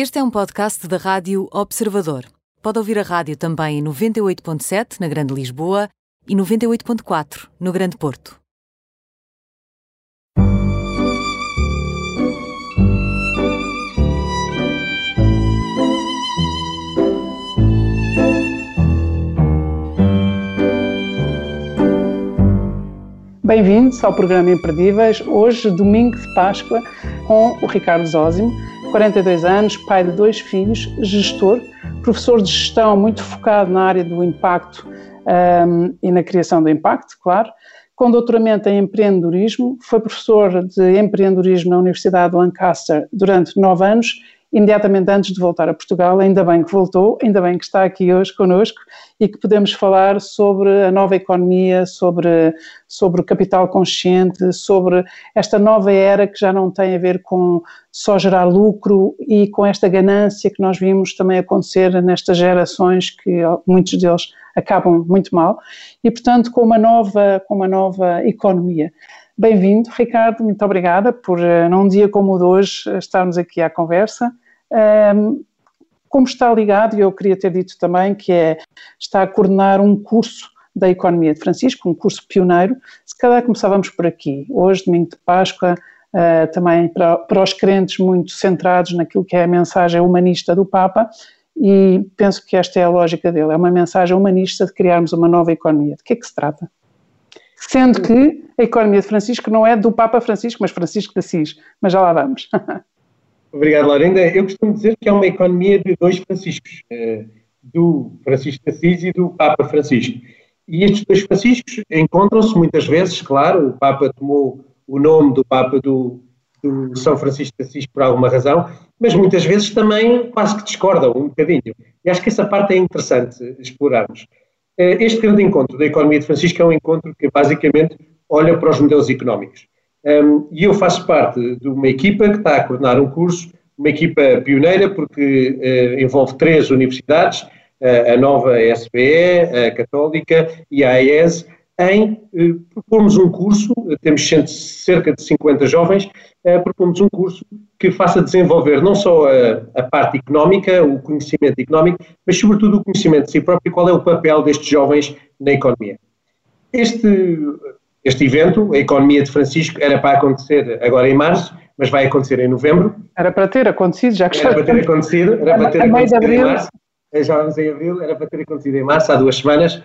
Este é um podcast da Rádio Observador. Pode ouvir a rádio também em 98.7 na Grande Lisboa e 98.4 no Grande Porto. Bem-vindos ao programa Imperdíveis. Hoje, domingo de Páscoa, com o Ricardo Zósimo, 42 anos, pai de dois filhos, gestor, professor de gestão muito focado na área do impacto um, e na criação do impacto, claro, com doutoramento em empreendedorismo, foi professor de empreendedorismo na Universidade de Lancaster durante nove anos imediatamente antes de voltar a Portugal. Ainda bem que voltou, ainda bem que está aqui hoje conosco e que podemos falar sobre a nova economia, sobre, sobre o capital consciente, sobre esta nova era que já não tem a ver com só gerar lucro e com esta ganância que nós vimos também acontecer nestas gerações que muitos deles acabam muito mal e portanto com uma nova com uma nova economia. Bem-vindo, Ricardo, muito obrigada por, eh, num dia como o de hoje, estarmos aqui à conversa. Um, como está ligado, eu queria ter dito também, que é, está a coordenar um curso da Economia de Francisco, um curso pioneiro. Se calhar começávamos por aqui. Hoje, domingo de Páscoa, uh, também para, para os crentes muito centrados naquilo que é a mensagem humanista do Papa, e penso que esta é a lógica dele, é uma mensagem humanista de criarmos uma nova economia. De que é que se trata? Sendo que a economia de Francisco não é do Papa Francisco, mas Francisco de Assis. Mas já lá vamos. Obrigado, Laurinda. Eu costumo dizer que é uma economia de dois Franciscos, eh, do Francisco de Assis e do Papa Francisco. E estes dois Franciscos encontram-se muitas vezes, claro, o Papa tomou o nome do Papa do, do São Francisco de Assis por alguma razão, mas muitas vezes também quase que discordam um bocadinho. E acho que essa parte é interessante explorarmos. Eh, este grande encontro da economia de Francisco é um encontro que basicamente olha para os modelos económicos. E eu faço parte de uma equipa que está a coordenar um curso, uma equipa pioneira, porque eh, envolve três universidades, a nova SBE, a Católica e a AES, em eh, propormos um curso, temos cerca de 50 jovens, eh, propomos um curso que faça desenvolver não só a, a, parte económica, o conhecimento económico, mas sobretudo o conhecimento de si próprio e qual é o papel destes jovens na economia. Este, este evento, a Economia de Francisco, era para acontecer agora em março, mas vai acontecer em novembro. Era para ter acontecido, já que Era para ter acontecido, era para ter acontecido em março. Já vamos em abril, era para ter acontecido em março, há duas semanas,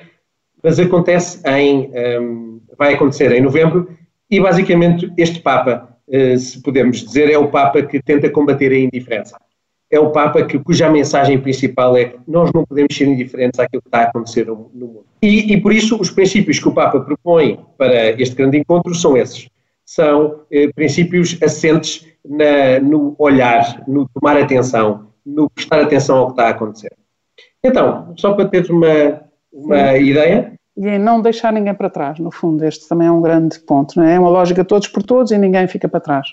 mas acontece em, um, vai acontecer em novembro e basicamente este Papa, uh, se podemos dizer, é o Papa que tenta combater a indiferença. É o Papa que, cuja mensagem principal é nós não podemos ser indiferentes àquilo que está a acontecer no, no mundo. E, e, por isso os princípios que o Papa propõe para este grande encontro são esses. São eh, princípios assentes na, no olhar, no tomar atenção, no prestar atenção ao que está a acontecer. Então, só para ter uma, uma ideia. E em não deixar ninguém para trás, no fundo, este também é um grande ponto, não é? É uma lógica todos por todos e ninguém fica para trás.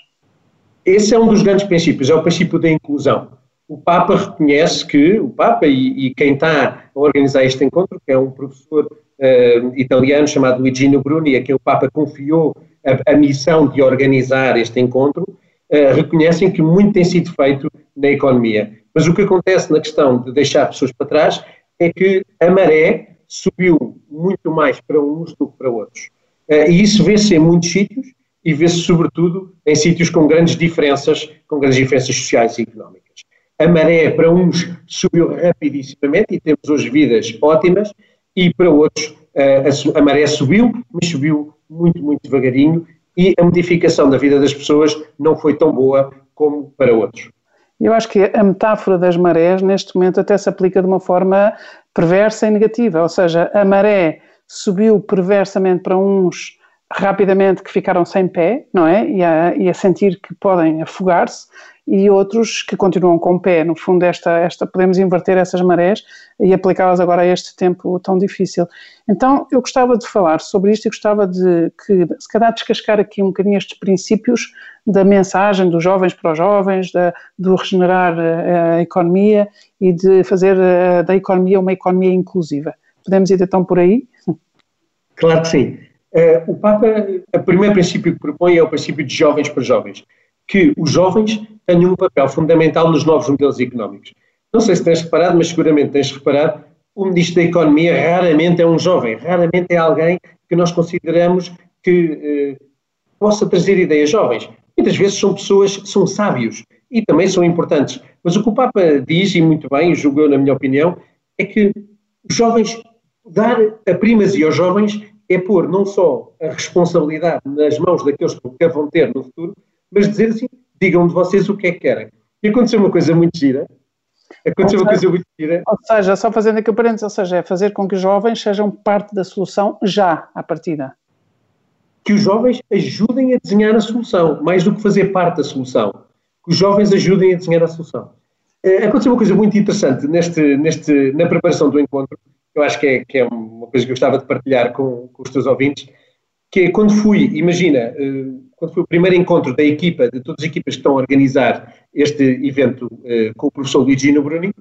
Esse é um dos grandes princípios, é o princípio da inclusão. O Papa reconhece que, o Papa e, e quem está a organizar este encontro, que é um professor uh, italiano chamado Luigino Bruni, a quem o Papa confiou a, a missão de organizar este encontro, uh, reconhecem que muito tem sido feito na economia. Mas o que acontece na questão de deixar pessoas para trás é que a maré subiu muito mais para uns do que para outros. Eh, e isso vê-se em muitos sítios e vê-se sobretudo em sítios com grandes diferenças, com grandes diferenças sociais e económicas. A maré para uns subiu rapidissimamente e temos hoje vidas ótimas e para outros eh, a maré subiu, mas subiu muito, muito devagarinho e a modificação da vida das pessoas não foi tão boa como para outros. Eu acho que a metáfora das marés, neste momento, até se aplica de uma forma perversa e negativa, ou seja, a maré subiu perversamente para uns rapidamente que ficaram sem pé, não é? E a, e a sentir que podem afogar-se, e outros que continuam com pé. No fundo, esta, esta podemos inverter essas marés e aplicá-las agora a este tempo tão difícil. Então, eu gostava de falar sobre isto e gostava de que, se calhar, descascar aqui um bocadinho estes princípios da mensagem dos jovens para os jovens, da, do regenerar a, eh, a economia e de fazer a, eh, da economia uma economia inclusiva. Podemos ir então por aí? Claro que sim. Uh, o Papa, o primeiro princípio que propõe é o princípio de jovens para jovens que os jovens tenham um papel fundamental nos novos modelos económicos. Não sei se tens reparado, mas seguramente tens reparado, o Ministro da Economia raramente é um jovem, raramente é alguém que nós consideramos que eh, possa trazer ideias jovens. Muitas vezes são pessoas, são sábios e também são importantes. Mas o que o Papa diz, e muito bem, julgou na minha opinião, é que os jovens, dar a primazia aos jovens é pôr não só a responsabilidade nas mãos daqueles que a vão ter no futuro, mas dizer assim, digam de vocês o que é que querem. E aconteceu uma coisa muito gira, aconteceu ou uma coisa muito gira. Ou seja, só fazendo aqui o parênteses, ou seja, é fazer com que os jovens sejam parte da solução já, à partida. Que os jovens ajudem a desenhar a solução, mais do que fazer parte da solução. Que os jovens ajudem a desenhar a solução. Uh, aconteceu uma coisa muito interessante neste, neste, na preparação do encontro, eu acho que é, que é uma coisa que eu gostava de partilhar com, com os teus ouvintes, que é quando fui, imagina, uh, quando foi o primeiro encontro da equipa, de todas as equipas que estão a organizar este evento uh, com o professor Luigino Bruni,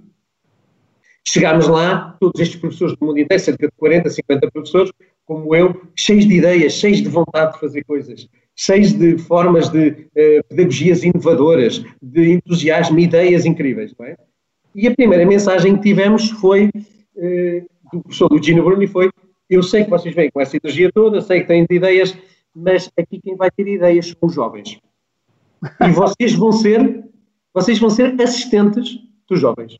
chegámos lá, todos estes professores do mundo inteiro, cerca de 40, 50 professores, como eu, cheios de ideias, cheios de vontade de fazer coisas, cheios de formas de uh, pedagogias inovadoras, de entusiasmo, ideias incríveis, não é? E a primeira mensagem que tivemos foi do professor Luigino Bruni foi eu sei que vocês vêm com essa energia toda, sei que têm ideias, mas aqui quem vai ter ideias são os jovens. E vocês vão ser, vocês vão ser assistentes dos jovens.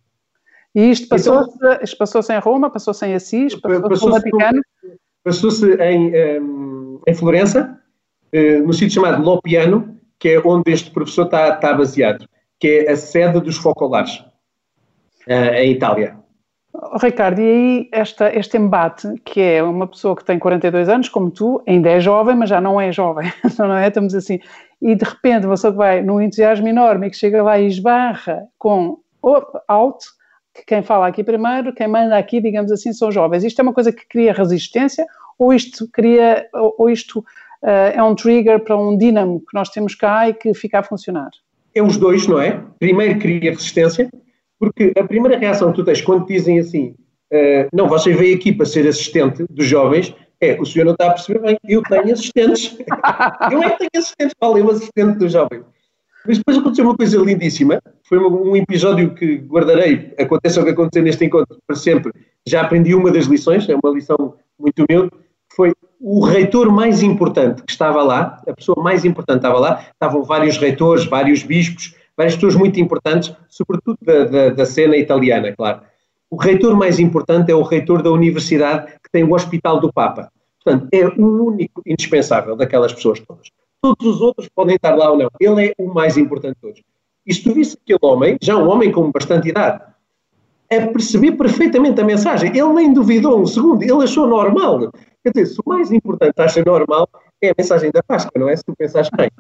E isto passou-se então, passou em Roma, passou-se em Assis, passou-se passou no Vaticano? Passou-se em, em Florença, eh, no sítio chamado Lopiano, que é onde este professor está, está baseado, que é a sede dos focolares, eh, em Itália. Ricardo, e aí esta, este embate, que é uma pessoa que tem 42 anos, como tu, ainda é jovem, mas já não é jovem, não é? Estamos assim, e de repente que vai num entusiasmo enorme e que chega lá e esbarra com alto, que quem fala aqui primeiro, quem manda aqui, digamos assim, são jovens. Isto é uma coisa que cria resistência ou isto cria, ou isto uh, é um trigger para um dínamo que nós temos cá e que fica a funcionar? É os dois, não é? Primeiro cria resistência, porque a primeira reação que tu tens quando dizem assim, uh, não, você veio aqui para ser assistente dos jovens, é, o senhor não está a perceber bem, eu tenho assistentes. eu é que tenho assistentes, falei o assistente dos jovens. Mas depois aconteceu uma coisa lindíssima, foi um, episódio que guardarei, aconteça o que aconteceu neste encontro, para sempre. Já aprendi uma das lições, é uma lição muito humilde, foi o reitor mais importante que estava lá, a pessoa mais importante estava lá, estavam vários reitores, vários bispos, várias pessoas muito importantes, sobretudo da, da, da cena italiana, claro. O reitor mais importante é o reitor da universidade que tem o Hospital do Papa. Portanto, é o único indispensável daquelas pessoas todas. Todos os outros podem estar lá ou não. Ele é o mais importante de todos. E se tu visse aquele homem, já um homem com bastante idade, a perceber perfeitamente a mensagem, ele nem duvidou um segundo, ele achou normal. Quer dizer, se o mais importante acha normal, é a mensagem da Páscoa, não é? Se tu pensas bem.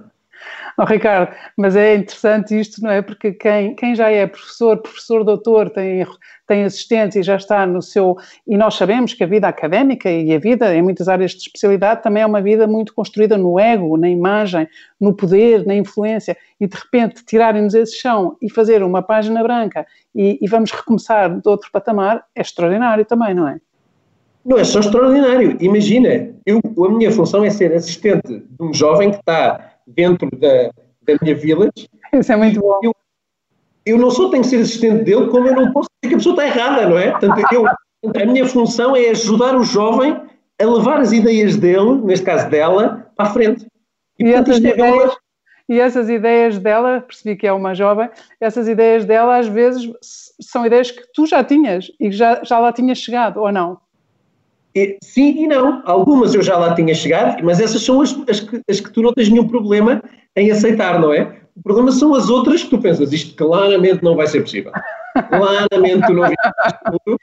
Oh, Ricardo, mas é interessante isto, não é? Porque quem, quem já é professor, professor doutor, tem, tem assistência e já está no seu. E nós sabemos que a vida académica e a vida em muitas áreas de especialidade também é uma vida muito construída no ego, na imagem, no poder, na influência. E de repente tirarem-nos esse chão e fazer uma página branca e, e vamos recomeçar de outro patamar é extraordinário também, não é? Não é só extraordinário. Imagina, eu, a minha função é ser assistente de um jovem que está dentro da, da minha village. Isso é muito bom. Eu, eu não só tenho que ser assistente dele, como eu não posso dizer que a pessoa está errada, não é? Portanto, eu, a minha função é ajudar o jovem a levar as ideias dele, neste caso dela, para a frente. E, e portanto, essas é ideias, e essas ideias dela, percebi que é uma jovem, essas ideias dela às vezes são ideias que tu já tinhas e já, já lá tinhas chegado, ou não? E, sim e não. Algumas eu já lá tinha chegado, mas essas são as, as, que, as que tu não tens nenhum problema em aceitar, não é? O problema são as outras que tu pensas, isto claramente não vai ser possível. Claramente tu não tudo.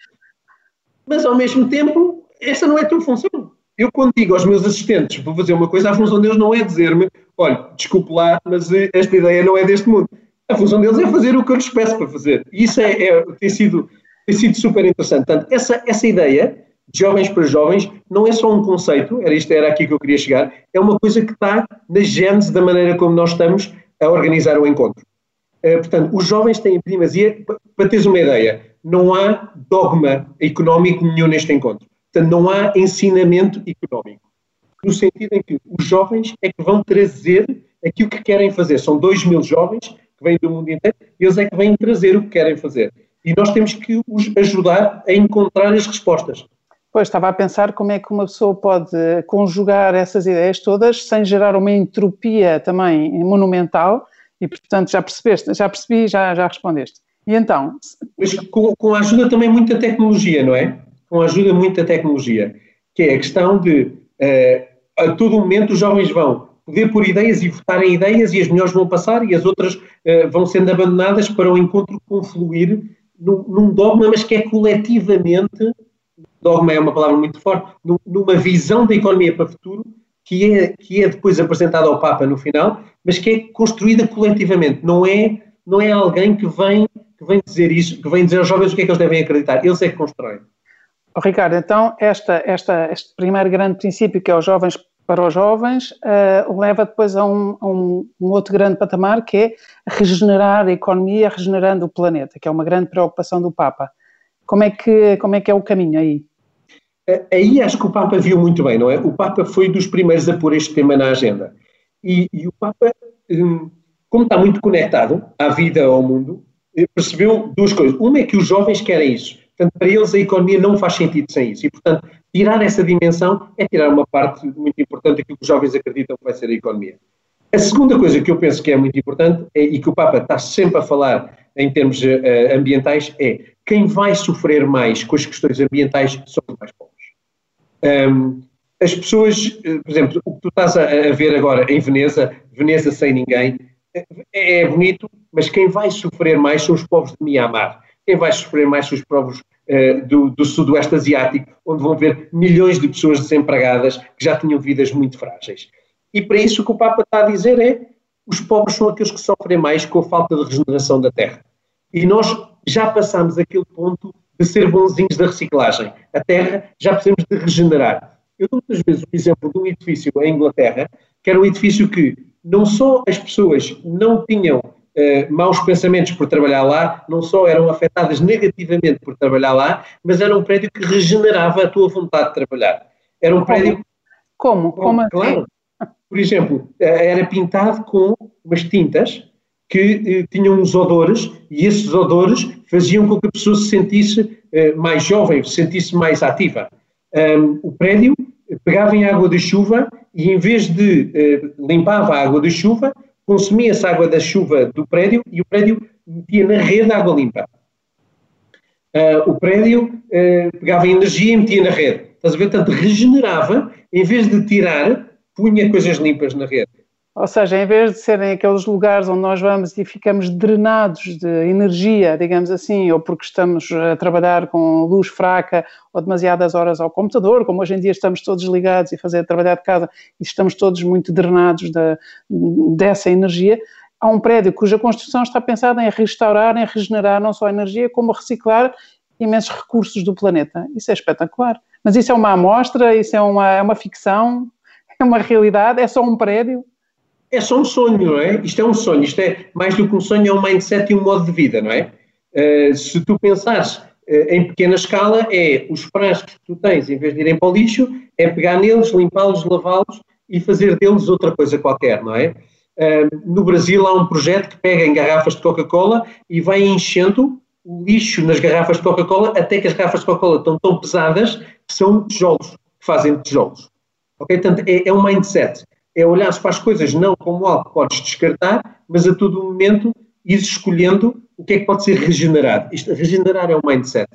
Mas ao mesmo tempo, essa não é a tua função. Eu quando digo aos meus assistentes, vou fazer uma coisa, a função deles não é dizer-me, olha, desculpe lá, mas esta ideia não é deste mundo. A função deles é fazer o que eu lhes peço para fazer. E isso é, é tem, sido, tem sido super interessante. Portanto, essa, essa ideia jovens para jovens, não é só um conceito, era isto, era aqui que eu queria chegar, é uma coisa que está na gênese da maneira como nós estamos a organizar o encontro. Uh, portanto, os jovens têm primazia, para teres uma ideia, não há dogma económico nenhum neste encontro. Portanto, não há ensinamento económico. No sentido em que os jovens é que vão trazer aquilo que querem fazer. São 2 mil jovens que vêm do mundo inteiro, eles é que vêm trazer o que querem fazer. E nós temos que os ajudar a encontrar as respostas. Pois, estava a pensar como é que uma pessoa pode conjugar essas ideias todas sem gerar uma entropia também monumental, e portanto já percebeste, já percebi, já, já respondeste. E então? Mas com, com a ajuda também muita tecnologia, não é? Com a ajuda muita tecnologia, que é a questão de uh, a todo momento os jovens vão poder pôr ideias e votarem ideias e as melhores vão passar e as outras uh, vão sendo abandonadas para o encontro confluir num, num dogma, mas que é coletivamente, dogma é uma palavra muito forte, numa visão da economia para o futuro que é, que é depois apresentada ao Papa no final, mas que é construída coletivamente, não é, não é alguém que vem, que vem dizer isso, que vem dizer aos jovens o que é que eles devem acreditar, eles é que constroem. Oh, Ricardo, então esta, esta, este primeiro grande princípio que é os jovens para os jovens uh, leva depois a um, um, um, outro grande patamar que é regenerar a economia, regenerando o planeta, que é uma grande preocupação do Papa. Como é que, como é, que é o caminho aí? Aí acho que o Papa viu muito bem, não é? O Papa foi dos primeiros a pôr este tema na agenda. E, e o Papa, hum, como está muito conectado à vida, ao mundo, eh, percebeu duas coisas. Uma é que os jovens querem isso. Portanto, para eles a economia não faz sentido sem isso. E, portanto, tirar essa dimensão é tirar uma parte muito importante daquilo que os jovens acreditam que vai ser a economia. A segunda coisa que eu penso que é muito importante é, e que o Papa está sempre a falar em termos uh, ambientais é quem vai sofrer mais com as questões ambientais são os mais pobres. Um, as pessoas, eh, por exemplo, o que tu estás a, a, ver agora em Veneza, Veneza sem ninguém, é, é bonito, mas quem vai sofrer mais são os povos de Mianmar quem vai sofrer mais são os povos uh, do, do sudoeste asiático, onde vão ver milhões de pessoas desempregadas que já tinham vidas muito frágeis. E para isso o que o Papa está a dizer é os pobres são aqueles que sofrem mais com a falta de regeneração da terra. E nós já passamos aquele ponto de ser bonzinhos da reciclagem. A terra já precisamos de regenerar. Eu dou muitas vezes o exemplo de um edifício em Inglaterra, que era um edifício que não só as pessoas não tinham uh, maus pensamentos por trabalhar lá, não só eram afetadas negativamente por trabalhar lá, mas era um prédio que regenerava a tua vontade de trabalhar. Era um prédio. Como? Como? Assim? Claro. Por exemplo, eh, era pintado com umas tintas que eh, tinham uns odores e esses odores faziam com que a pessoa se sentisse eh, mais jovem, se sentisse mais ativa. Um, o prédio pegava em água de chuva e em vez de eh, limpava a água de chuva, consumia-se água da chuva do prédio e o prédio metia na rede água limpa. Uh, o prédio uh, pegava energia e metia na rede. Estás a ver? Portanto, regenerava, em vez de tirar, punha coisas limpas na rede. Ou seja, em vez de serem aqueles lugares onde nós vamos e ficamos drenados de energia, digamos assim, ou porque estamos a trabalhar com luz fraca ou demasiadas horas ao computador, como hoje em dia estamos todos ligados e fazer trabalhar de casa e estamos todos muito drenados de, dessa energia, há um prédio cuja construção está pensada em restaurar, em regenerar não só a energia, como reciclar imensos recursos do planeta. Isso é espetacular. Mas isso é uma amostra, isso é uma, é uma ficção, é uma realidade, é só um prédio é só um sonho, não é? Isto é um sonho, isto é mais do que um sonho, é um mindset e um modo de vida, não é? Uh, se tu pensares uh, em pequena escala, é os frascos que tu tens, em vez de irem para o lixo, é pegar neles, limpá-los, lavá-los e fazer deles outra coisa qualquer, não é? Uh, no Brasil há um projeto que pega em garrafas de Coca-Cola e vai enchendo o lixo nas garrafas de Coca-Cola até que as garrafas de Coca-Cola estão tão pesadas que são tijolos, que fazem tijolos. Ok? Portanto, é, é um mindset é olhar para as coisas não como algo que podes descartar, mas a todo momento ir escolhendo o que é que pode ser regenerado. Isto, regenerar é o mindset.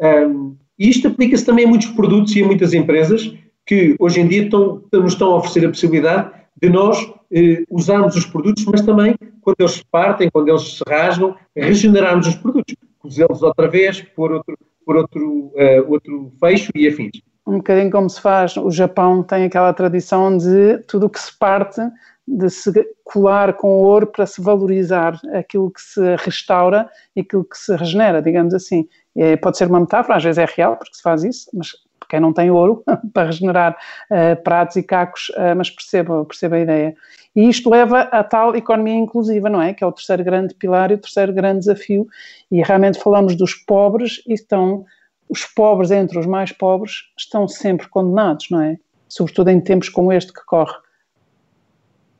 Um, e isto aplica-se também a muitos produtos e a muitas empresas que hoje em dia estão, nos estão a oferecer a possibilidade de nós eh, usarmos os produtos, mas também, quando eles se partem, quando eles se rasgam, regenerarmos os produtos, cozê-los outra vez, por outro, por outro, uh, outro fecho e afins um bocadinho como se faz, o Japão tem aquela tradição de tudo o que se parte de se colar com ouro para se valorizar aquilo que se restaura e aquilo que se regenera, digamos assim. É, pode ser uma metáfora, às vezes é real, porque se faz isso, mas quem não tem ouro para regenerar uh, pratos e cacos, uh, mas perceba, perceba a ideia. E isto leva a tal economia inclusiva, não é? Que é o terceiro grande pilar e o terceiro grande desafio. E realmente falamos dos pobres e estão os pobres entre os mais pobres estão sempre condenados, não é? Sobretudo em tempos como este que corre.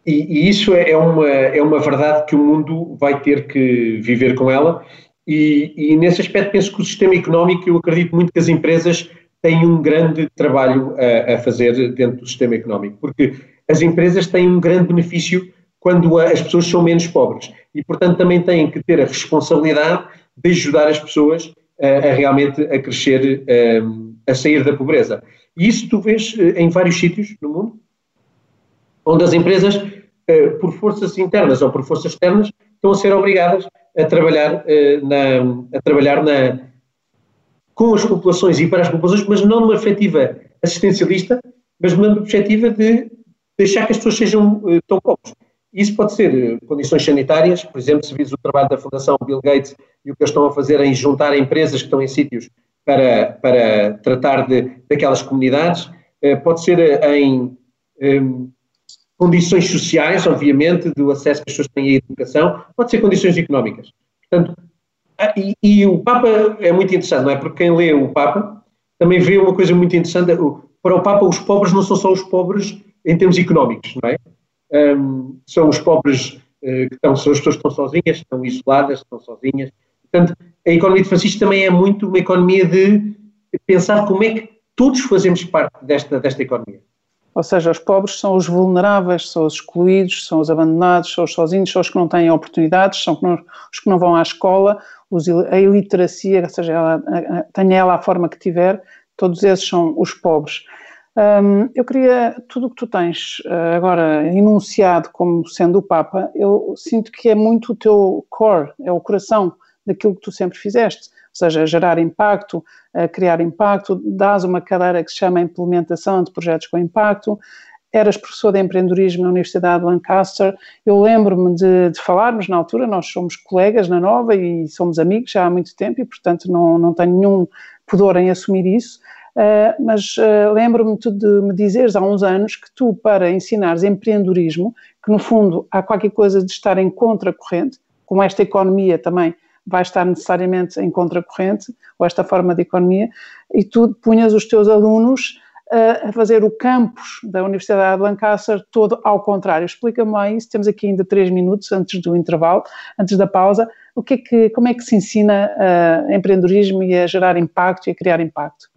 e, e, isso é uma, é uma verdade que o mundo vai ter que viver com ela. E, e, nesse aspecto penso que o sistema económico, eu acredito muito que as empresas têm um grande trabalho a, a fazer dentro do sistema económico, porque as empresas têm um grande benefício quando as pessoas são menos pobres e, portanto, também têm que ter a responsabilidade de ajudar as pessoas a, realmente a crescer, a, a sair da pobreza. E isso tu vês eh, em vários sítios no mundo, onde as empresas, eh, por forças internas ou por forças externas, estão a ser obrigadas a trabalhar, eh, na, a trabalhar na, com as populações e para as populações, mas não numa perspectiva assistencialista, mas numa perspectiva de deixar que as pessoas sejam tão pobres. Isso pode ser condições sanitárias, por exemplo, se vis o trabalho da Fundação Bill Gates e o que eles estão a fazer em juntar empresas que estão em sítios para, para tratar de, daquelas comunidades, eh, pode ser em, em condições sociais, obviamente, do acesso que as pessoas têm à educação, pode ser condições económicas. Portanto, ah, e, e, o Papa é muito interessante, não é? Porque quem lê o Papa também vê uma coisa muito interessante. Para o Papa, os pobres não são só os pobres em termos económicos, não é? Um, são os pobres uh, que estão, são as pessoas que estão sozinhas, estão isoladas, estão sozinhas, Portanto, a economia de Francisco também é muito uma economia de pensar como é que todos fazemos parte desta, desta economia. Ou seja, os pobres são os vulneráveis, são os excluídos, são os abandonados, são os sozinhos, são os que não têm oportunidades, são os que não vão à escola, os, a iliteracia, seja ela, tenha ela a forma que tiver, todos esses são os pobres. Um, eu queria, tudo o que tu tens uh, agora enunciado como sendo o Papa, eu sinto que é muito o teu core, é o coração daquilo que tu sempre fizeste, ou seja, gerar impacto, criar impacto, dás uma cadeira que se chama Implementação de Projetos com Impacto, eras professor de empreendedorismo na Universidade de Lancaster. Eu lembro-me de, de, falarmos na altura, nós somos colegas na Nova e somos amigos já há muito tempo e, portanto, não, não tenho nenhum pudor em assumir isso. Uh, mas uh, lembro-me de me dizeres há uns anos que tu, para ensinares empreendedorismo, que no fundo há qualquer coisa de estar em contracorrente, como esta economia também vai estar necessariamente em contracorrente, ou esta forma de economia, e tu punhas os teus alunos a fazer o campus da Universidade de Lancaster todo ao contrário. Explica-me lá isso, temos aqui ainda três minutos antes do intervalo, antes da pausa, o que é que, como é que se ensina empreendedorismo e a gerar impacto e a criar impacto?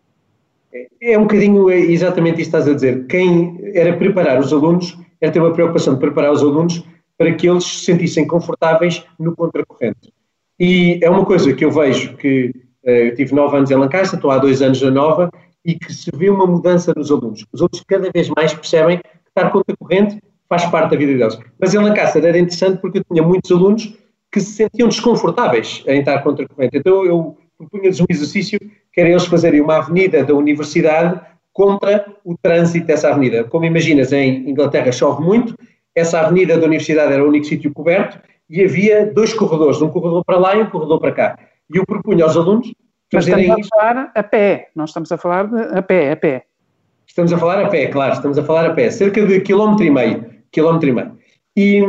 É um bocadinho exatamente isso que estás a dizer. Quem era preparar os alunos, era ter uma preocupação de preparar os alunos para que eles se sentissem confortáveis no contracorrente. E é uma coisa que eu vejo que uh, eu tive nove anos em Lancaster, estou há dois anos na Nova, e que se vê uma mudança nos alunos. Os alunos cada vez mais percebem que estar contra a corrente faz parte da vida deles. Mas em Lancaster era interessante porque eu tinha muitos alunos que se sentiam desconfortáveis em estar contra a corrente. Então eu propunha-lhes um exercício que era eles fazerem uma avenida da universidade contra o trânsito dessa avenida. Como imaginas, em Inglaterra chove muito, essa avenida da universidade era o único sítio coberto e havia dois corredores, um corredor para lá e um corredor para cá. E eu propunha aos alunos fazerem Mas estamos a falar a pé, nós estamos a falar de, a pé, a pé. Estamos a falar a pé, claro, estamos a falar a pé, cerca de quilómetro e meio, quilómetro e meio. E,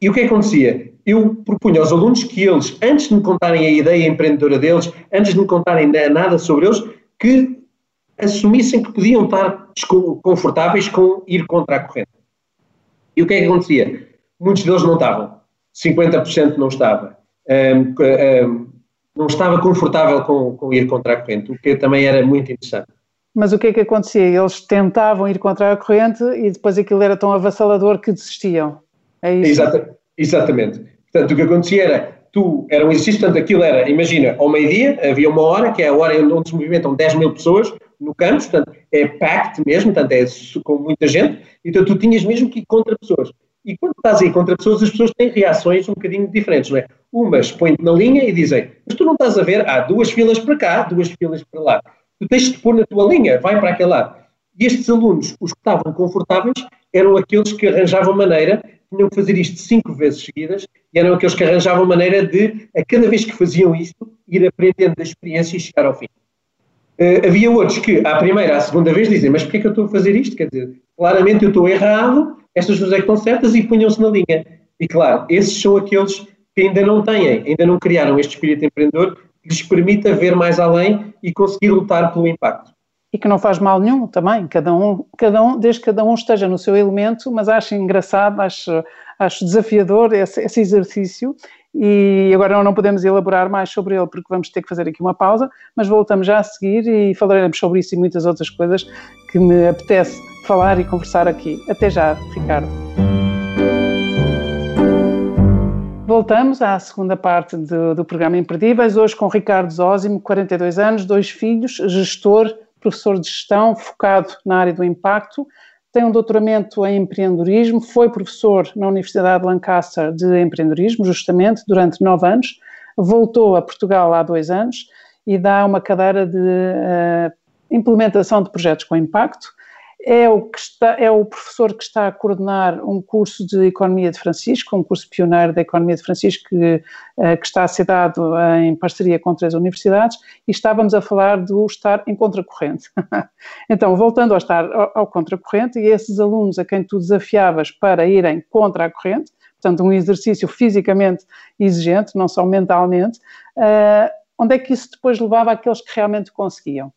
e o que acontecia? Eu propunha aos alunos que eles, antes de me contarem a ideia empreendedora deles, antes de me contarem nada sobre eles, que assumissem que podiam estar confortáveis com ir contra a corrente. E o que é que acontecia? Muitos deles não estavam. 50% não estava. Um, um, não estava confortável com, com ir contra a corrente, o que também era muito interessante. Mas o que é que acontecia? Eles tentavam ir contra a corrente e depois aquilo era tão avassalador que desistiam. É isso? Exata, exatamente. Portanto, o que acontecia era, tu, era um exercício, portanto, aquilo era, imagina, ao meio-dia, havia uma hora, que é a hora onde se movimentam 10 mil pessoas no campus, portanto, é packed mesmo, portanto, é com muita gente, então tu tinhas mesmo que ir contra pessoas. E quando estás aí contra pessoas, as pessoas têm reações um bocadinho diferentes, não é? Umas põem-te na linha e dizem, mas tu não estás a ver, há duas filas para cá, duas filas para lá. Tu tens de pôr na tua linha, vai para aquele lado. E estes alunos, os que estavam confortáveis, eram aqueles que arranjavam maneira, tinham que fazer isto cinco vezes seguidas, e eram aqueles que arranjavam maneira de, a cada vez que faziam isto, ir aprendendo da experiência e chegar ao fim. Uh, havia outros que, à primeira, à segunda vez, dizem, mas porquê é que eu estou a fazer isto? Quer dizer, claramente eu estou errado, estas pessoas é que estão certas e punham-se na linha. E claro, esses são aqueles que ainda não têm, ainda não criaram este espírito empreendedor que lhes permita ver mais além e conseguir lutar pelo impacto. E que não faz mal nenhum também, cada um, cada um, desde que cada um esteja no seu elemento, mas acho engraçado, acho, acho desafiador esse, esse exercício e agora não podemos elaborar mais sobre ele porque vamos ter que fazer aqui uma pausa, mas voltamos já a seguir e falaremos sobre isso e muitas outras coisas que me apetece falar e conversar aqui. Até já, Ricardo. Voltamos à segunda parte do, do programa Imperdíveis, hoje com Ricardo Zósimo, 42 anos, dois filhos, gestor, professor de gestão, focado na área do impacto, tem um doutoramento em empreendedorismo, foi professor na Universidade de Lancaster de empreendedorismo, justamente, durante nove anos, voltou a Portugal há dois anos e dá uma cadeira de uh, implementação de projetos com impacto é o, que está, é o professor que está a coordenar um curso de Economia de Francisco, um curso pioneiro da Economia de Francisco que, eh, que está a ser dado em parceria com três universidades e estávamos a falar do estar em contracorrente. então, voltando ao estar ao, ao contracorrente, e esses alunos a quem tu desafiavas para irem contra a corrente, portanto, um exercício fisicamente exigente, não só mentalmente, uh, onde é que isso depois levava àqueles que realmente conseguiam?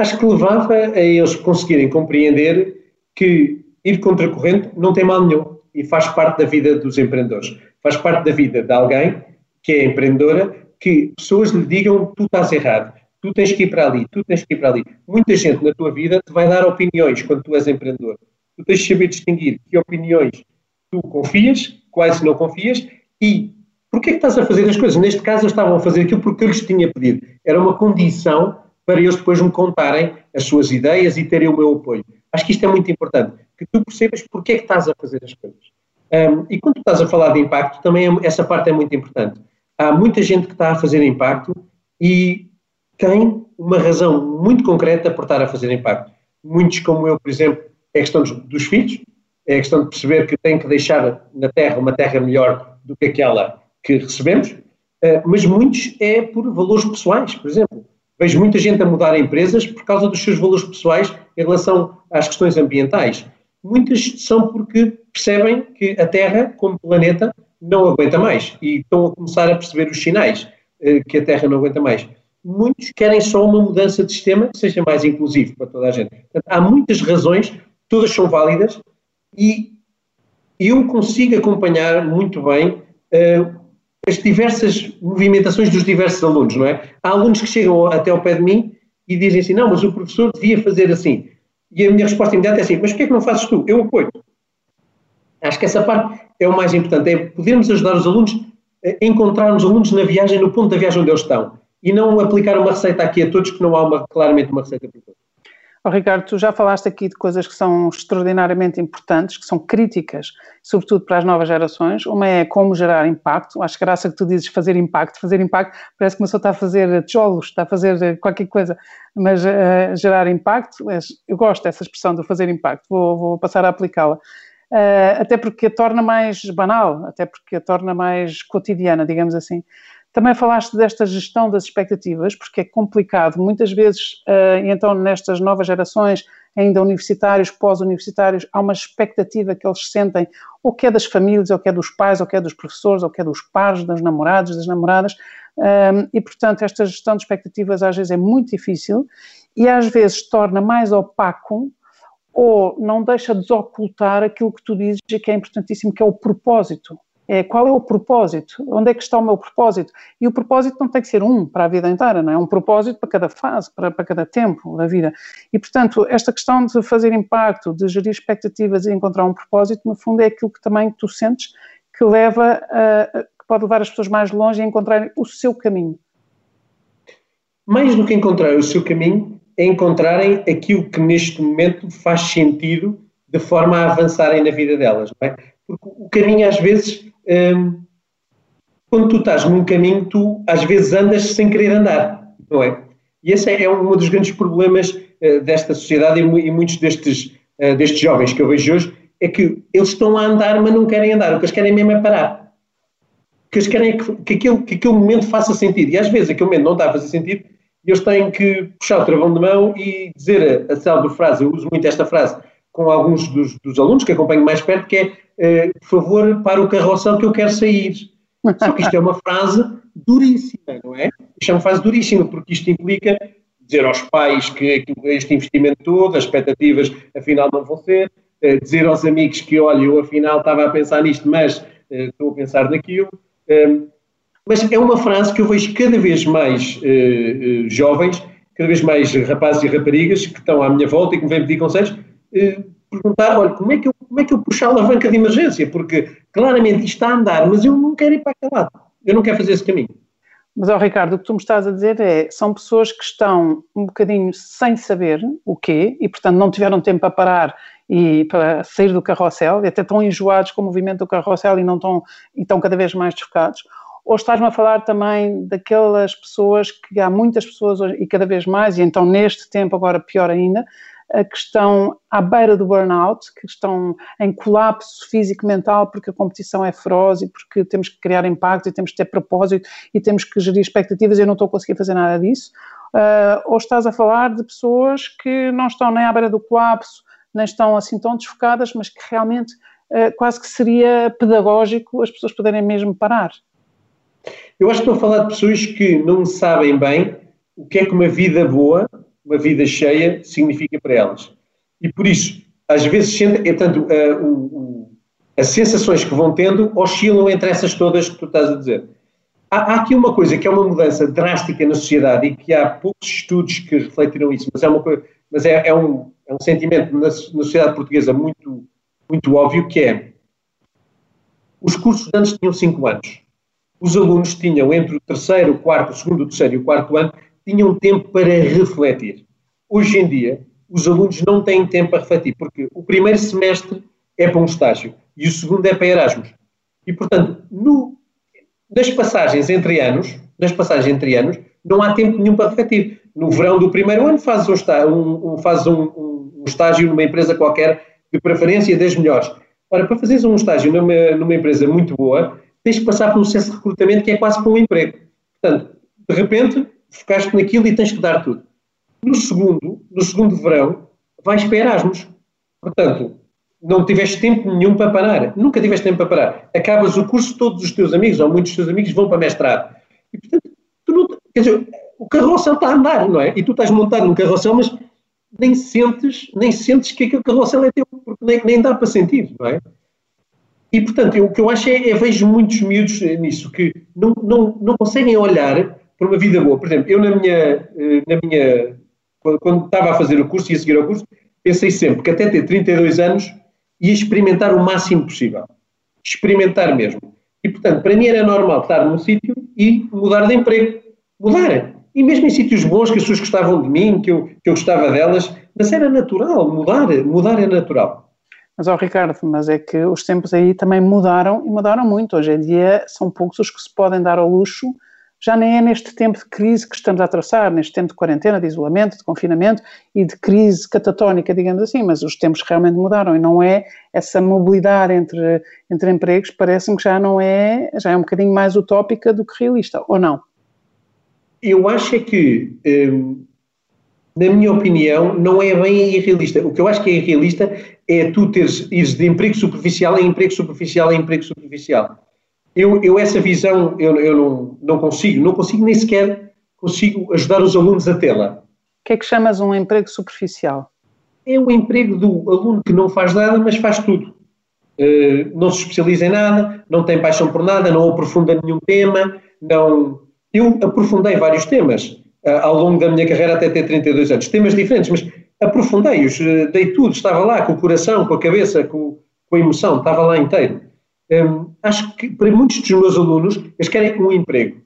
Acho que levava a eles conseguirem compreender que ir contra a corrente não tem mal nenhum e faz parte da vida dos empreendedores. Faz parte da vida de alguém que é empreendedora, que pessoas lhe digam tu estás errado, tu tens que ir para ali, tu tens que ir para ali. Muita gente na tua vida te vai dar opiniões quando tu és empreendedor. Tu tens de saber distinguir que opiniões tu confias, quais não confias e porquê é que estás a fazer as coisas. Neste caso, eles estavam a fazer aquilo porque eu lhes tinha pedido. Era uma condição para eles depois me contarem as suas ideias e terem o meu apoio. Acho que isto é muito importante, que tu percebas porque é que estás a fazer as coisas. Um, e quando estás a falar de impacto, também é, essa parte é muito importante. Há muita gente que está a fazer impacto e tem uma razão muito concreta por estar a fazer impacto. Muitos, como eu, por exemplo, é a questão dos, dos filhos, é a questão de perceber que tem que deixar na Terra uma Terra melhor do que aquela que recebemos, uh, mas muitos é por valores pessoais, por exemplo. Vejo muita gente a mudar empresas por causa dos seus valores pessoais em relação às questões ambientais. Muitas são porque percebem que a Terra, como planeta, não aguenta mais e estão a começar a perceber os sinais eh, que a Terra não aguenta mais. Muitos querem só uma mudança de sistema que seja mais inclusivo para toda a gente. Portanto, há muitas razões, todas são válidas e eu consigo acompanhar muito bem uh, as diversas movimentações dos diversos alunos, não é? Há alunos que chegam até ao pé de mim e dizem assim, não, mas o professor devia fazer assim. E a minha resposta imediata é assim, mas porquê é que não fazes tu? Eu apoio. Acho que essa parte é o mais importante, é podermos ajudar os alunos a encontrar os alunos na viagem, no ponto da viagem onde eles estão. E não aplicar uma receita aqui a todos, que não há uma, claramente uma receita para todos. Oh, Ricardo, tu já falaste aqui de coisas que são extraordinariamente importantes, que são críticas, sobretudo para as novas gerações. Uma é como gerar impacto. Acho graça que tu dizes fazer impacto. Fazer impacto parece que uma pessoa está a fazer tijolos, está a fazer qualquer coisa, mas uh, gerar impacto, eu gosto dessa expressão de fazer impacto, vou, vou passar a aplicá-la. Uh, até porque a torna mais banal, até porque a torna mais cotidiana, digamos assim. Também falaste desta gestão das expectativas, porque é complicado. Muitas vezes, uh, então, nestas novas gerações, ainda universitários, pós-universitários, há uma expectativa que eles sentem, ou que é das famílias, ou que é dos pais, ou que é dos professores, ou que é dos pares, dos namorados, das namoradas, um, ehm, e, portanto, esta gestão de expectativas às vezes é muito difícil e às vezes torna mais opaco ou não deixa desocultar aquilo que tu dizes e que é importantíssimo, que é o propósito é qual é o propósito? Onde é que está o meu propósito? E o propósito não tem que ser um para a vida inteira, não é? Um propósito para cada fase, para, para cada tempo da vida. E, portanto, esta questão de fazer impacto, de gerir expectativas e encontrar um propósito, no fundo, é aquilo que também tu sentes que leva a, que pode levar as pessoas mais longe a encontrarem o seu caminho. Mais do que encontrar o seu caminho, é encontrarem aquilo que neste momento faz sentido de forma a avançarem na vida delas, não é? Porque o caminho às vezes Quando tu estás num caminho, tu às vezes andas sem querer andar, não é? E esse é, é um dos grandes problemas uh, desta sociedade e, e muitos destes, uh, destes jovens que eu vejo hoje, é que eles estão a andar, mas não querem andar. O que eles querem mesmo é parar. O que eles querem é que, que, aquele, que aquele momento faça sentido. E às vezes aquele momento não está a fazer sentido e eles têm que puxar o travão de mão e dizer a, a célebre frase. Eu uso muito esta frase com alguns dos, dos alunos que acompanho mais perto, que é eh, por favor, para o carrossel que eu quero sair. Só que isto é uma frase duríssima, não é? Isto é uma frase duríssima, porque isto implica dizer aos pais que este investimento todo, as expectativas afinal não vão ser, uh, dizer aos amigos que, olha, eu afinal estava a pensar nisto, mas uh, estou a pensar naquilo. Um, mas é uma frase que eu vejo cada vez mais jovens, cada vez mais rapazes e raparigas que estão à minha volta e que me vêm pedir conselhos, perguntar, olha, como é, que eu, como é que eu puxo a alavanca de emergência? Porque claramente isto está a andar, mas eu não quero ir para aquele lado, eu não quero fazer esse caminho. Mas, ó, Ricardo, o que tu me estás a dizer é, são pessoas que estão um bocadinho sem saber o quê e, portanto, não tiveram tempo para parar e para sair do carrossel, e até estão enjoados com o movimento do carrossel e não estão, e estão cada vez mais desfocados. Ou estás-me a falar também daquelas pessoas que há muitas pessoas e cada vez mais, e então neste tempo agora pior ainda, que estão à beira do burnout, que estão em colapso físico mental porque a competição é feroz e porque temos que criar impacto e temos que ter propósito e temos que gerir expectativas e eu não estou a conseguir fazer nada disso. Uh, ou estás a falar de pessoas que não estão nem à beira do colapso, nem estão assim tão desfocadas, mas que realmente uh, quase que seria pedagógico as pessoas poderem mesmo parar. Eu acho que estou a falar de pessoas que não sabem bem o que é que uma vida boa uma vida cheia significa para elas. E por isso, às vezes, é, tanto, o, as sensações que vão tendo oscilam entre essas todas que tu estás a dizer. Há, há, aqui uma coisa que é uma mudança drástica na sociedade e que há poucos estudos que refletiram isso, mas é, uma coisa, mas é, é, um, é um sentimento na, na sociedade portuguesa muito, muito óbvio, que é os cursos antes tinham 5 anos. Os alunos tinham entre o terceiro, o quarto, o segundo, o terceiro e o quarto ano, tinham tempo para refletir. Hoje em dia, os alunos não têm tempo para refletir, porque o primeiro semestre é para um estágio e o segundo é para Erasmus. E, portanto, no, nas passagens entre anos, nas passagens entre anos, não há tempo nenhum para refletir. No verão do primeiro ano fazes um, estágio, um, um, um, um, estágio numa empresa qualquer, de preferência das melhores. Ora, para fazeres um estágio numa, numa empresa muito boa, tens que passar por um processo de recrutamento que é quase para um emprego. Portanto, de repente, focaste naquilo e tens que dar tudo. No segundo, no segundo verão, vais para Erasmus. Portanto, não tiveste tempo nenhum para parar. Nunca tiveste tempo para parar. Acabas o curso, todos os teus amigos, ou muitos dos teus amigos, vão para mestrado. E, portanto, tu não, quer dizer, o carrossel está a andar, não é? E tu estás montado num carrossel, mas nem sentes, nem sentes que aquele carrossel é teu, porque nem, nem dá para sentir, não é? E, portanto, eu, o que eu acho é, é vejo muitos miúdos nisso, que não, não, não conseguem olhar para uma vida boa. Por exemplo, eu na minha, eh, na minha quando, estava a fazer o curso e a seguir ao curso, pensei sempre que até ter 32 anos ia experimentar o máximo possível. Experimentar mesmo. E, portanto, para mim era normal estar num sítio e mudar de emprego. Mudar. E mesmo em sítios bons, que as pessoas gostavam de mim, que eu, que eu gostava delas, mas era natural. Mudar, mudar é natural. Mas, ó Ricardo, mas é que os tempos aí também mudaram e mudaram muito. Hoje em dia são poucos os que se podem dar ao luxo já nem é neste tempo de crise que estamos a atravessar, neste tempo de quarentena, de isolamento, de confinamento e de crise catatónica, digamos assim, mas os tempos realmente mudaram e não é essa mobilidade entre, entre empregos, parece-me que já não é, já é um bocadinho mais utópica do que realista, ou não? Eu acho é que, hum, na minha opinião, não é bem irrealista. O que eu acho que é irrealista é tu teres, ires de emprego superficial em emprego superficial em emprego superficial eu, eu essa visão eu, eu não, não consigo, não consigo nem sequer consigo ajudar os alunos a tê-la. O que é que chamas um emprego superficial? É o emprego do aluno que não faz nada, mas faz tudo. Uh, não se especializa em nada, não tem paixão por nada, não aprofunda nenhum tema, não... Eu aprofundei vários temas uh, ao longo da minha carreira até ter 32 anos, temas diferentes, mas aprofundei-os, uh, dei tudo, estava lá com o coração, com a cabeça, com, com a emoção, estava lá inteiro. Um, acho que para muitos dos meus alunos, eles querem um emprego.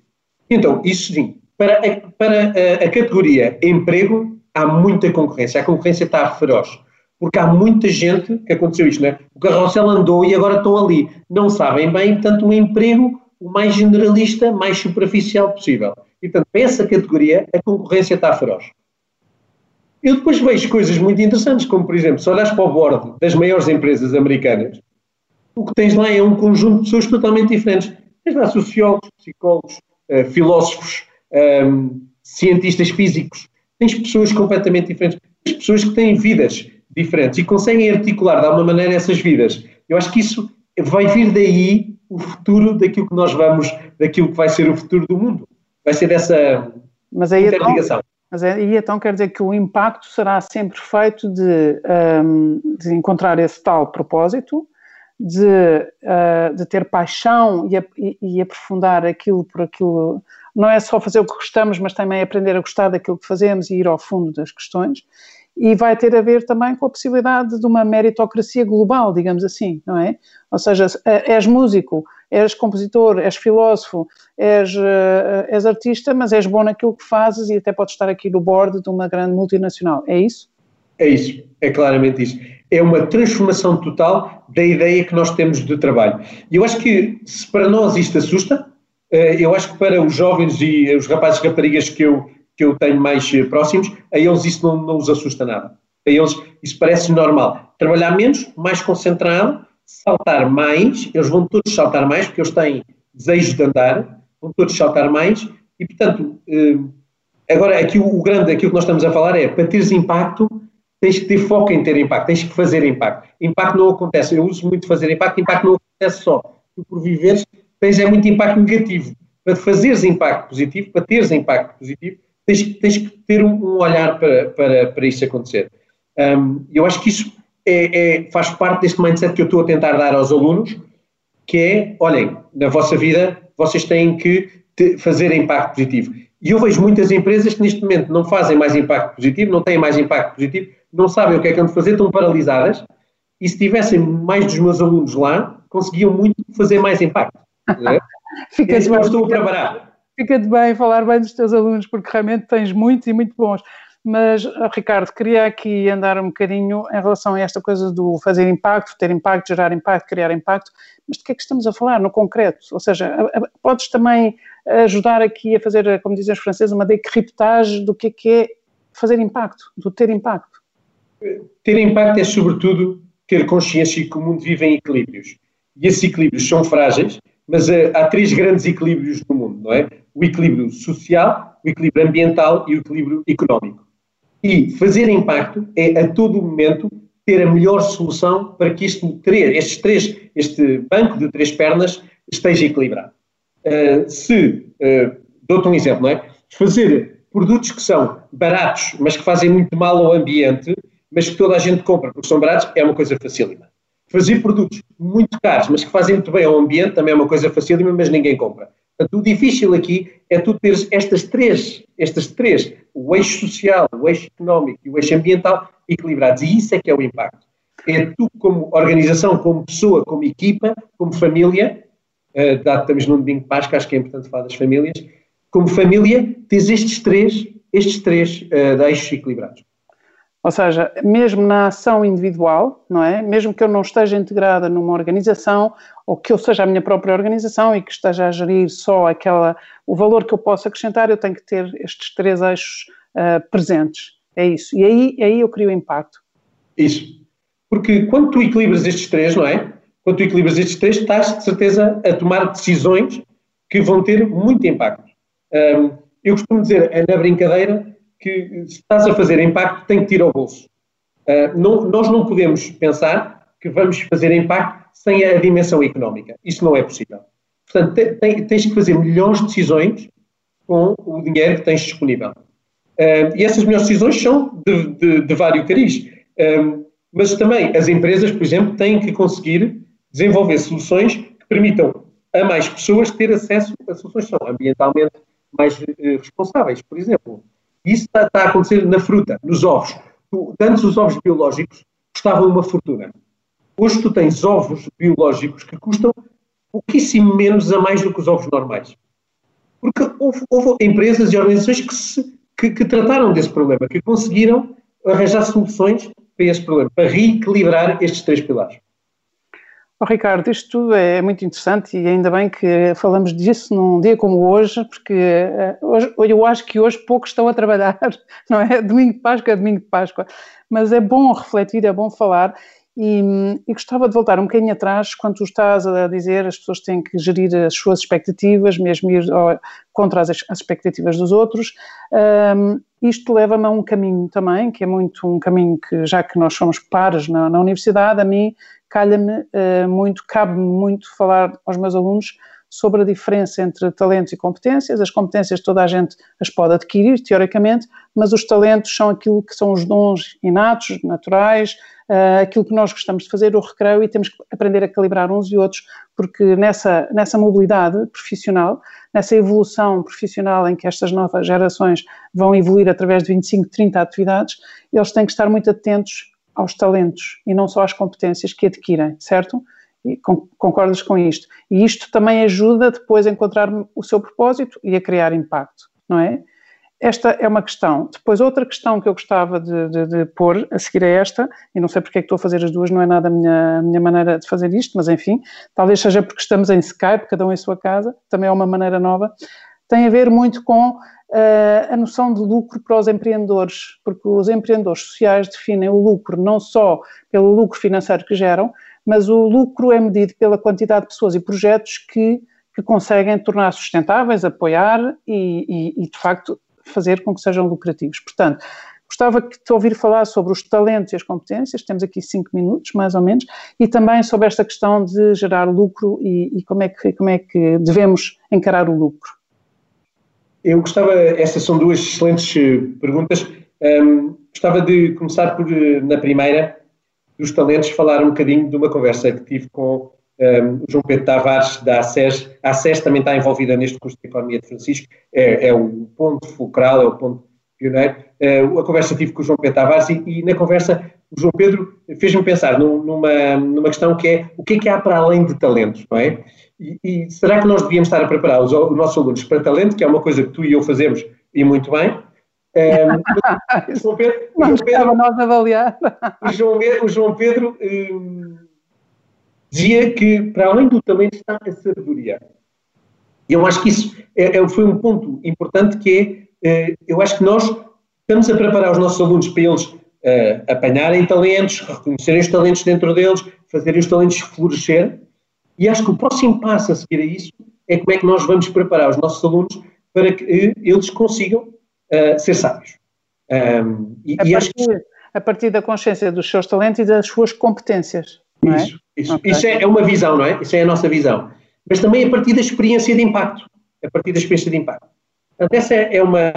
Então, isso sim, para a, para a, a categoria emprego, há muita concorrência. A concorrência está feroz. Porque há muita gente que aconteceu isto, não é? O carrossel andou e agora estão ali. Não sabem bem, portanto, um emprego o mais generalista, mais superficial possível. E, portanto, para essa categoria, a concorrência está feroz. Eu depois vejo coisas muito interessantes, como, por exemplo, se olhares para o board das maiores empresas americanas, o que tens lá é um conjunto de pessoas totalmente diferentes. Tens lá sociólogos, psicólogos, uh, filósofos, um, ehm, cientistas físicos, tens pessoas completamente diferentes, tens pessoas que têm vidas diferentes e conseguem articular de alguma maneira essas vidas. Eu acho que isso vai vir daí o futuro daquilo que nós vamos, daquilo que vai ser o futuro do mundo. Vai ser dessa mas aí interligação. Então, Mas aí então quer dizer que o impacto será sempre feito de, um, de encontrar esse tal propósito, de, uh, de ter paixão e, e, e, aprofundar aquilo por aquilo. Não é só fazer o que gostamos, mas também aprender a gostar daquilo que fazemos e ir ao fundo das questões. E vai ter a ver também com a possibilidade de uma meritocracia global, digamos assim, não é? Ou seja, és músico, és compositor, és filósofo, és, uh, és artista, mas és bom naquilo que fazes e até podes estar aqui no board de uma grande multinacional. É isso? É isso, é claramente isso. É uma transformação total da ideia que nós temos de trabalho. E eu acho que, se para nós isto assusta, eh, eu acho que para os jovens e os rapazes e raparigas que eu, que eu tenho mais eh, próximos, a eles isso não, não os assusta nada. A eles isso parece normal. Trabalhar menos, mais concentrado, saltar mais, eles vão todos saltar mais, porque eles têm desejo de andar, vão todos saltar mais, e portanto, eh, agora aqui o grande, aquilo que nós estamos a falar é, para teres impacto, tens que ter foco em ter impacto, tens que fazer impacto. Impacto não acontece, eu uso muito fazer impacto, impacto não acontece só. Tu, por viveres, tens é muito impacto negativo. Para fazeres impacto positivo, para teres impacto positivo, tens, tens que ter um, um olhar para, para, para isso acontecer. Um, eu acho que isso é, é, faz parte deste mindset que eu estou a tentar dar aos alunos, que é, olhem, na vossa vida vocês têm que te, fazer impacto positivo. E eu vejo muitas empresas que neste momento não fazem mais impacto positivo, não têm mais impacto positivo, não sabem o que é que vão fazer, estão paralisadas. E se tivessem mais dos meus alunos lá, conseguiam muito fazer mais impacto. É? fica de bem, estou a preparar. Fica-te bem falar bem dos teus alunos, porque realmente tens muitos e muito bons. Mas, Ricardo, queria aqui andar um bocadinho em relação a esta coisa do fazer impacto, ter impacto, gerar impacto, criar impacto. Mas de que é que estamos a falar no concreto? Ou seja, podes também ajudar aqui a fazer, como dizem os franceses, uma decriptagem do que é que é fazer impacto, do ter impacto. Ter impacto é, sobretudo, ter consciência que o mundo vive em equilíbrios. E esses equilíbrios são frágeis, mas uh, há três grandes equilíbrios no mundo, não é? O equilíbrio social, o equilíbrio ambiental e o equilíbrio económico. E fazer impacto é, a todo momento, ter a melhor solução para que este, estes três, este banco de três pernas esteja equilibrado. Uh, se, uh, dou-te um exemplo, não é? Fazer produtos que são baratos, mas que fazem muito mal ao ambiente, mas que toda a gente compra porque são baratos, é uma coisa facílima. Fazer produtos muito caros, mas que fazem muito bem ao ambiente, também é uma coisa facílima, mas ninguém compra. Portanto, o difícil aqui é tu teres estas três, estas três, o eixo social, o eixo económico e o eixo ambiental equilibrados. E isso é que é o impacto. É tu, como organização, como pessoa, como equipa, como família, uh, dado estamos num domingo de Páscoa, acho que é importante falar das famílias, como família, tens estes três, estes três uh, eixos equilibrados. Ou seja, mesmo na ação individual, não é? Mesmo que eu não esteja integrada numa organização ou que eu seja a minha própria organização e que esteja a gerir só aquela o valor que eu posso acrescentar, eu tenho que ter estes três eixos uh, presentes. É isso. E aí, aí eu crio impacto. Isso. Porque quando tu equilibras estes três, não é? Quando tu equilibras estes três, estás de certeza a tomar decisões que vão ter muito impacto. Um, eu costumo dizer, é na brincadeira, que se estás a fazer impacto, tem que tirar ao bolso. Uh, não, nós não podemos pensar que vamos fazer impacto sem a dimensão económica. Isso não é possível. Portanto, te, tens que fazer melhores decisões com o dinheiro que tens disponível. Uh, e essas melhores decisões são de, de, de vários cariz. Uh, mas também as empresas, por exemplo, têm que conseguir desenvolver soluções que permitam a mais pessoas ter acesso a soluções que são ambientalmente mais responsáveis. Por exemplo, isso está, está, a acontecer na fruta, nos ovos. Antes os ovos biológicos custavam uma fortuna. Hoje tu tens ovos biológicos que custam pouquíssimo menos a mais do que os ovos normais. Porque houve, houve empresas e organizações que, se, que, que, trataram desse problema, que conseguiram arranjar soluções para esse problema, para reequilibrar estes três pilares. Oh, Ricardo, isto tudo é muito interessante e ainda bem que falamos disso num dia como hoje, porque eh, hoje, eu acho que hoje poucos estão a trabalhar, não é? Domingo de Páscoa é domingo de Páscoa, mas é bom refletir, é bom falar e, e, gostava de voltar um bocadinho atrás, quando tu estás a dizer as pessoas têm que gerir as suas expectativas, mesmo ir contra as, as expectativas dos outros. Um, isto leva-me a um caminho também, que é muito um caminho que, já que nós somos pares na, na universidade, a mim calha-me uh, muito, cabe-me muito falar aos meus alunos sobre a diferença entre talentos e competências. As competências toda a gente as pode adquirir, teoricamente, mas os talentos são aquilo que são os dons inatos, naturais, uh, aquilo que nós gostamos de fazer, o recreio, e temos que aprender a calibrar uns e outros, porque nessa, nessa mobilidade profissional, nessa evolução profissional em que estas novas gerações vão evoluir através de 25, 30 atividades, eles têm que estar muito atentos aos talentos e não só às competências que adquirem, certo? E concordas com isto? E isto também ajuda depois a encontrar o seu propósito e a criar impacto, não é? Esta é uma questão. Depois, outra questão que eu gostava de, de, de pôr a seguir a esta, e não sei porque é que estou a fazer as duas, não é nada a minha, a minha maneira de fazer isto, mas enfim, talvez seja porque estamos em Skype, cada um em sua casa, também é uma maneira nova, tem a ver muito com uh, a noção de lucro para os empreendedores, porque os empreendedores sociais definem o lucro não só pelo lucro financeiro que geram, mas o lucro é medido pela quantidade de pessoas e projetos que, que conseguem tornar sustentáveis, apoiar e, e, e, de facto, fazer com que sejam lucrativos. Portanto, gostava de ouvir falar sobre os talentos e as competências, temos aqui cinco minutos, mais ou menos, e também sobre esta questão de gerar lucro e, e como, é que, como é que devemos encarar o lucro. Eu gostava, essas são duas excelentes eh, perguntas. Um, gostava de começar por, eh, na primeira, dos talentos, falar um bocadinho de uma conversa que tive com um, o João Pedro Tavares, da ACES. A ACES também está envolvida neste curso de Economia de Francisco, é, é o ponto fulcral, é o ponto pioneiro. Uh, a conversa tive com o João Pedro Tavares e, e na conversa o João Pedro fez-me pensar numa, numa questão que é o que é que há para além de talentos, não é? E, e será que nós devíamos estar a preparar os, os, nossos alunos para talento, que é uma coisa que tu e eu fazemos e muito bem, um, o João Pedro, o João Pedro, nós avaliar. O João, o João Pedro um, dizia que, para além do talento, está a sabedoria. E eu acho que isso é, é, foi um ponto importante que é, é, eu acho que nós estamos a preparar os nossos alunos para eles uh, apanharem talentos, reconhecerem os talentos dentro deles, fazerem os talentos florescer. E acho que o próximo passo a seguir a isso é como é que nós vamos preparar os nossos alunos para que eles consigam uh, ser sábios. Um, e, a, e partir, a, partir, da consciência dos seus talentos e das suas competências. É? Isso, isso, okay. isso é, é, uma visão, não é? Isso é a nossa visão. Mas também a partir da experiência de impacto. A partir da experiência de impacto. Portanto, essa é uma,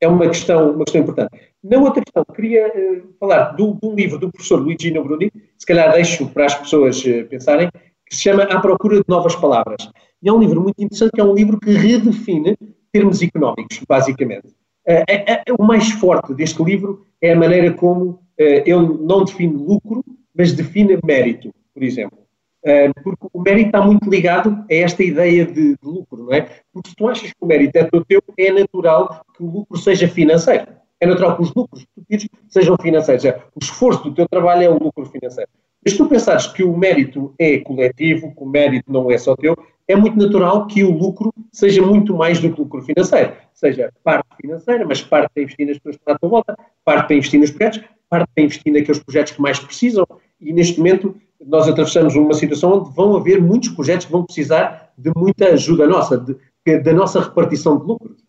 é uma, questão, uma questão importante. Na outra questão, queria uh, falar do, de um livro do professor Luigi Bruni, se calhar deixo para as pessoas uh, pensarem, que se chama À Procura de Novas Palavras. E é um livro muito interessante, que é um livro que redefine termos económicos, basicamente. Uh, o mais forte deste livro é a maneira como ele não define lucro, mas define mérito, por exemplo. Porque o mérito está muito ligado a esta ideia de, de, lucro, não é? Porque se tu achas que o mérito é todo teu, é natural que o lucro seja financeiro. É natural que os lucros tires sejam financeiros. É, o esforço do teu trabalho é o lucro financeiro. Mas se tu pensares que o mérito é coletivo, que o mérito não é só teu, é muito natural que o lucro seja muito mais do que lucro financeiro. Seja parte financeira, mas parte para investir nas pessoas que estão à tua volta, parte para investir nos projetos, parte para investir naqueles projetos que mais precisam. E neste momento nós atravessamos uma situação onde vão haver muitos projetos que vão precisar de muita ajuda nossa, de, da nossa repartição de lucros.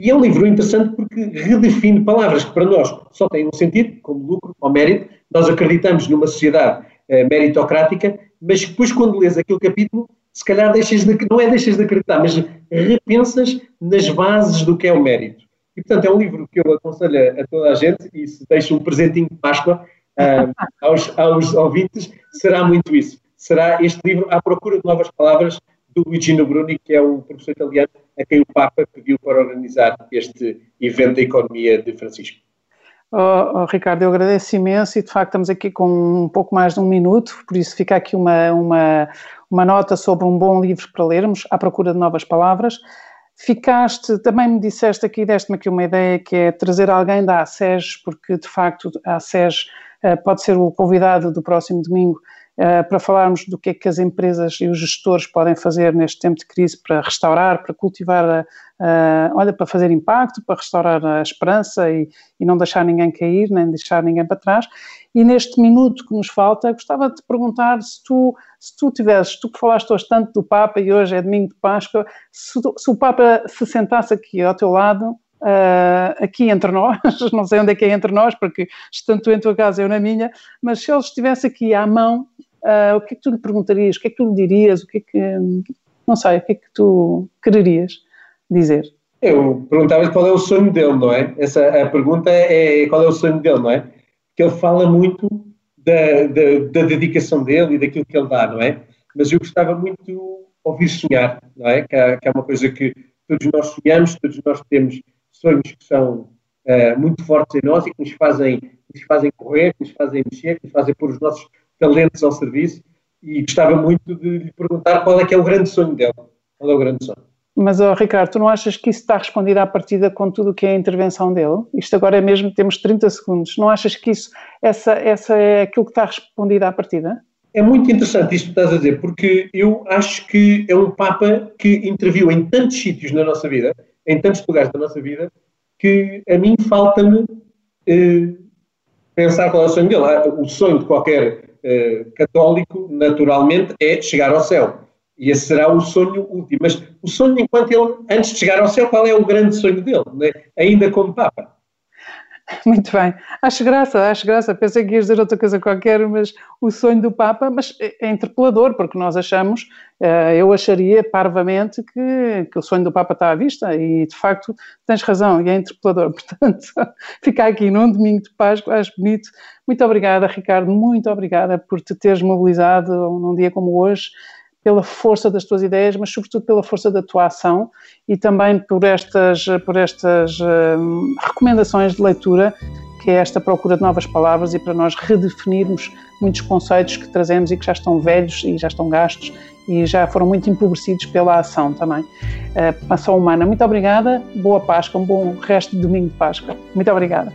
E é um livro interessante porque redefine palavras que para nós só têm um sentido, como lucro ou mérito. Nós acreditamos numa sociedade eh, meritocrática, mas depois quando lês aquele capítulo se calhar deixas de, não é deixas de acreditar, mas repensas nas bases do que é o mérito. E, portanto, é um livro que eu aconselho a, toda a gente e se deixa um presentinho de Páscoa uh, aos, aos ouvintes, será muito isso. Será este livro à procura de novas palavras do Luigino Bruni, que é um professor italiano a quem o Papa pediu para organizar este evento da economia de Francisco. Oh, oh, Ricardo, eu agradeço imenso e de facto estamos aqui com um pouco mais de um minuto, por isso fica aqui uma, uma, uma nota sobre um bom livro para lermos, à procura de novas palavras. Ficaste, também me disseste aqui, deste-me aqui uma ideia que é trazer alguém da ASES, porque de facto a ASES uh, pode ser o convidado do próximo domingo para falarmos do que é que as empresas e os gestores podem fazer neste tempo de crise para restaurar, para cultivar, a, a, olha, para fazer impacto, para restaurar a esperança e, e não deixar ninguém cair, nem deixar ninguém para trás. E neste minuto que nos falta, gostava de te perguntar se tu, se tu tivesses, tu que falaste hoje tanto do Papa e hoje é domingo de Páscoa, se, se o Papa se sentasse aqui ao teu lado, Uh, aqui entre nós, não sei onde é que é entre nós, porque estando tu em tua casa, eu na minha, mas se ele estivesse aqui à mão, Uh, o que é que tu lhe perguntarias? O que é que tu lhe dirias? O que é que... Não sei, o que é que tu quererias dizer? Eu perguntava qual é o sonho dele, não é? Essa, a pergunta é qual é o sonho dele, não é? Porque ele fala muito da, da, da dedicação dele e daquilo que ele dá, não é? Mas eu gostava muito de ouvir sonhar, não é? Que, é? que é uma coisa que todos nós sonhamos, todos nós temos sonhos que são uh, muito fortes em nós e que nos fazem, nos fazem correr, que nos fazem mexer, que nos fazem pôr os nossos talentos ao serviço e gostava muito de lhe perguntar qual é que é o grande sonho dele. Qual é o grande sonho? Mas, oh, Ricardo, tu não achas que isso está respondido à partida com tudo o que é a intervenção dele? Isto agora é mesmo, temos 30 segundos. Não achas que isso, essa, essa é aquilo que está respondido à partida? É muito interessante isto que estás a dizer, porque eu acho que é um Papa que interviu em tantos sítios na nossa vida, em tantos lugares da nossa vida, que a mim falta-me eh, pensar qual é o sonho dele. O sonho de qualquer eh, católico, naturalmente, é chegar ao céu. E esse será o sonho último. Mas o sonho enquanto ele, antes de chegar ao céu, qual é o grande sonho dele, né? ainda como Papa? Muito bem. Acho graça, acho graça. Pensei que ias dizer outra coisa qualquer, mas o sonho do Papa, mas é, é interpelador, porque nós achamos, eh, eu acharia parvamente que, que o sonho do Papa está à vista e, de facto, tens razão e é interpelador. Portanto, ficar aqui num domingo de Páscoa, acho bonito. Muito obrigada, Ricardo, muito obrigada por te teres mobilizado num dia como hoje pela força das tuas ideias, mas sobretudo pela força da tua ação e também por estas, por estas hum, recomendações de leitura, que é esta procura de novas palavras e para nós redefinirmos muitos conceitos que trazemos e que já estão velhos e já estão gastos e já foram muito empobrecidos pela ação também. Uh, ação humana. Muito obrigada, boa Páscoa, um bom resto de domingo de Páscoa. Muito obrigada.